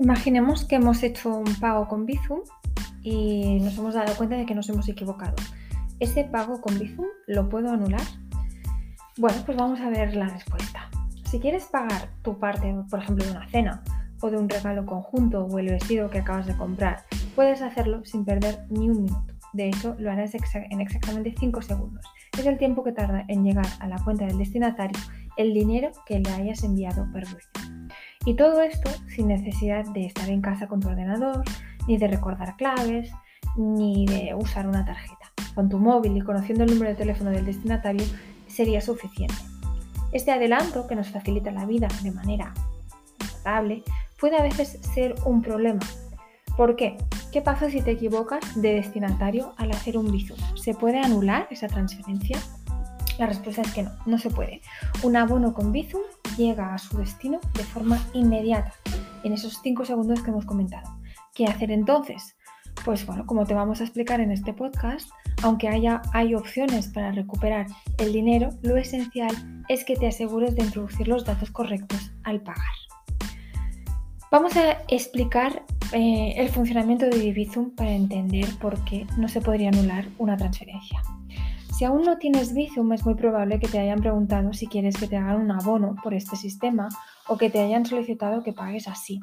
Imaginemos que hemos hecho un pago con Bizum y nos hemos dado cuenta de que nos hemos equivocado. ¿Ese pago con Bizum lo puedo anular? Bueno, pues vamos a ver la respuesta. Si quieres pagar tu parte, por ejemplo, de una cena o de un regalo conjunto o el vestido que acabas de comprar, puedes hacerlo sin perder ni un minuto. De hecho, lo harás en exactamente 5 segundos. Es el tiempo que tarda en llegar a la cuenta del destinatario el dinero que le hayas enviado por Bizum. Y todo esto sin necesidad de estar en casa con tu ordenador, ni de recordar claves, ni de usar una tarjeta. Con tu móvil y conociendo el número de teléfono del destinatario sería suficiente. Este adelanto, que nos facilita la vida de manera notable, puede a veces ser un problema. ¿Por qué? ¿Qué pasa si te equivocas de destinatario al hacer un Bizum? ¿Se puede anular esa transferencia? La respuesta es que no, no se puede. Un abono con Bizum llega a su destino de forma inmediata, en esos 5 segundos que hemos comentado. ¿Qué hacer entonces? Pues bueno, como te vamos a explicar en este podcast, aunque haya hay opciones para recuperar el dinero, lo esencial es que te asegures de introducir los datos correctos al pagar. Vamos a explicar eh, el funcionamiento de Bizum para entender por qué no se podría anular una transferencia. Si aún no tienes Bizum, es muy probable que te hayan preguntado si quieres que te hagan un abono por este sistema o que te hayan solicitado que pagues así.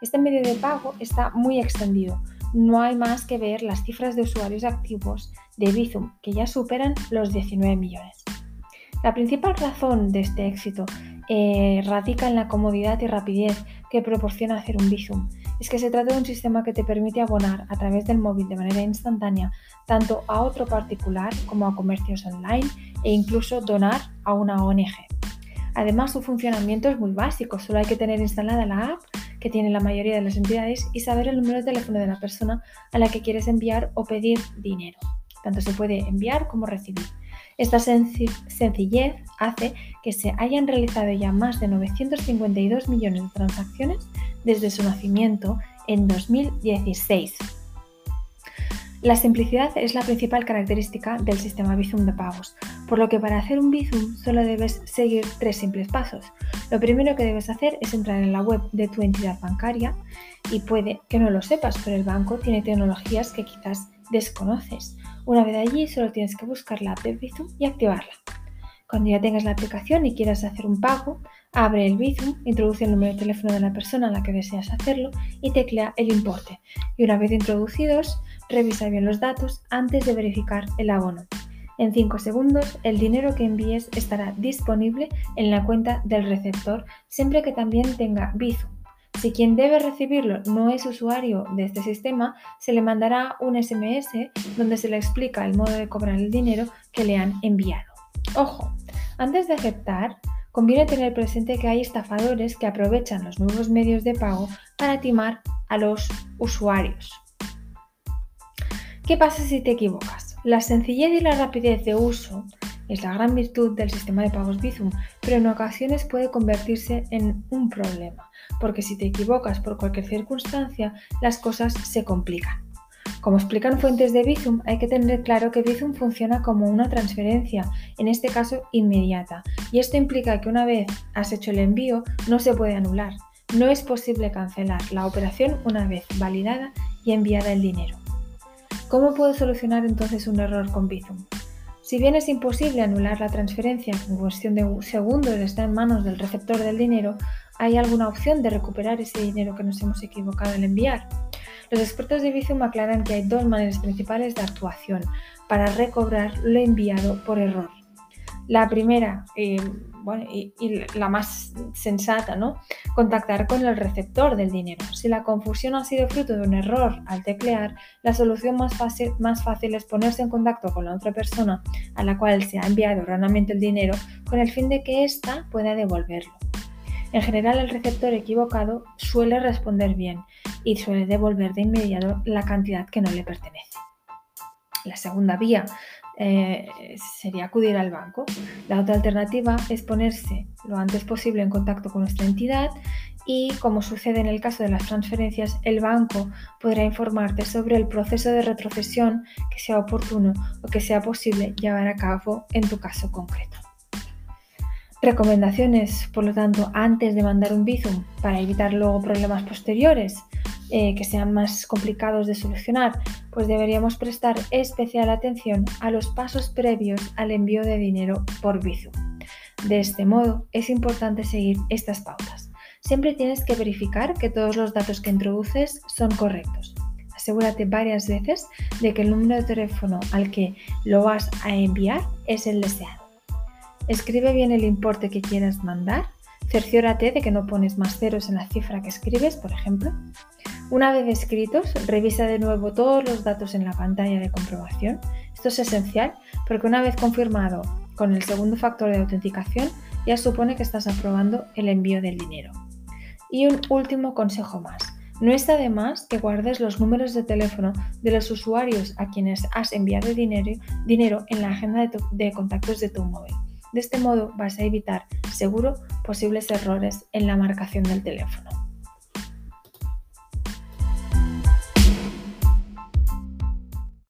Este medio de pago está muy extendido. No hay más que ver las cifras de usuarios activos de Bizum, que ya superan los 19 millones. La principal razón de este éxito eh, radica en la comodidad y rapidez que proporciona hacer un Bizum es que se trata de un sistema que te permite abonar a través del móvil de manera instantánea tanto a otro particular como a comercios online e incluso donar a una ONG. Además, su funcionamiento es muy básico, solo hay que tener instalada la app que tiene la mayoría de las entidades y saber el número de teléfono de la persona a la que quieres enviar o pedir dinero. Tanto se puede enviar como recibir. Esta sencillez hace que se hayan realizado ya más de 952 millones de transacciones desde su nacimiento en 2016. La simplicidad es la principal característica del sistema Bizum de pagos, por lo que para hacer un Bizum solo debes seguir tres simples pasos. Lo primero que debes hacer es entrar en la web de tu entidad bancaria y puede que no lo sepas, pero el banco tiene tecnologías que quizás desconoces. Una vez allí, solo tienes que buscar la app de Bizum y activarla. Cuando ya tengas la aplicación y quieras hacer un pago, abre el Bizum, introduce el número de teléfono de la persona a la que deseas hacerlo y teclea el importe. Y una vez introducidos, revisa bien los datos antes de verificar el abono. En 5 segundos, el dinero que envíes estará disponible en la cuenta del receptor siempre que también tenga Bizum. Si quien debe recibirlo no es usuario de este sistema, se le mandará un SMS donde se le explica el modo de cobrar el dinero que le han enviado. Ojo, antes de aceptar, conviene tener presente que hay estafadores que aprovechan los nuevos medios de pago para timar a los usuarios. ¿Qué pasa si te equivocas? La sencillez y la rapidez de uso es la gran virtud del sistema de pagos Bizum, pero en ocasiones puede convertirse en un problema, porque si te equivocas por cualquier circunstancia, las cosas se complican. Como explican fuentes de Bizum, hay que tener claro que Bizum funciona como una transferencia, en este caso inmediata, y esto implica que una vez has hecho el envío no se puede anular. No es posible cancelar la operación una vez validada y enviada el dinero. ¿Cómo puedo solucionar entonces un error con Bizum? Si bien es imposible anular la transferencia en cuestión de segundos está en manos del receptor del dinero, ¿hay alguna opción de recuperar ese dinero que nos hemos equivocado al enviar? Los expertos de Bizum aclaran que hay dos maneras principales de actuación para recobrar lo enviado por error. La primera, eh, y, la más sensata, ¿no? Contactar con el receptor del dinero. Si la confusión ha sido fruto de un error al teclear, la solución más fácil, es ponerse en contacto con la otra persona a la cual se ha enviado erróneamente el dinero con el fin de que ésta pueda devolverlo. En general, el receptor equivocado suele responder bien y suele devolver de inmediato la cantidad que no le pertenece. La segunda vía eh, sería acudir al banco. La otra alternativa es ponerse lo antes posible en contacto con nuestra entidad y, como sucede en el caso de las transferencias, el banco podrá informarte sobre el proceso de retrocesión que sea oportuno o que sea posible llevar a cabo en tu caso concreto. Recomendaciones, por lo tanto, antes de mandar un Bizum para evitar luego problemas posteriores eh, que sean más complicados de solucionar, pues deberíamos prestar especial atención a los pasos previos al envío de dinero por Bizum. De este modo, es importante seguir estas pautas. Siempre tienes que verificar que todos los datos que introduces son correctos. Asegúrate varias veces de que el número de teléfono al que lo vas a enviar es el deseado. Escribe bien el importe que quieras mandar. Cerciórate de que no pones más ceros en la cifra que escribes, por ejemplo. Una vez escritos, revisa de nuevo todos los datos en la pantalla de comprobación. Esto es esencial porque una vez confirmado con el segundo factor de autenticación, ya supone que estás aprobando el envío del dinero. Y un último consejo más. No está de más que guardes los números de teléfono de los usuarios a quienes has enviado dinero, dinero en la agenda de, de contactos de tu móvil. De este modo vas a evitar seguro posibles errores en la marcación del teléfono.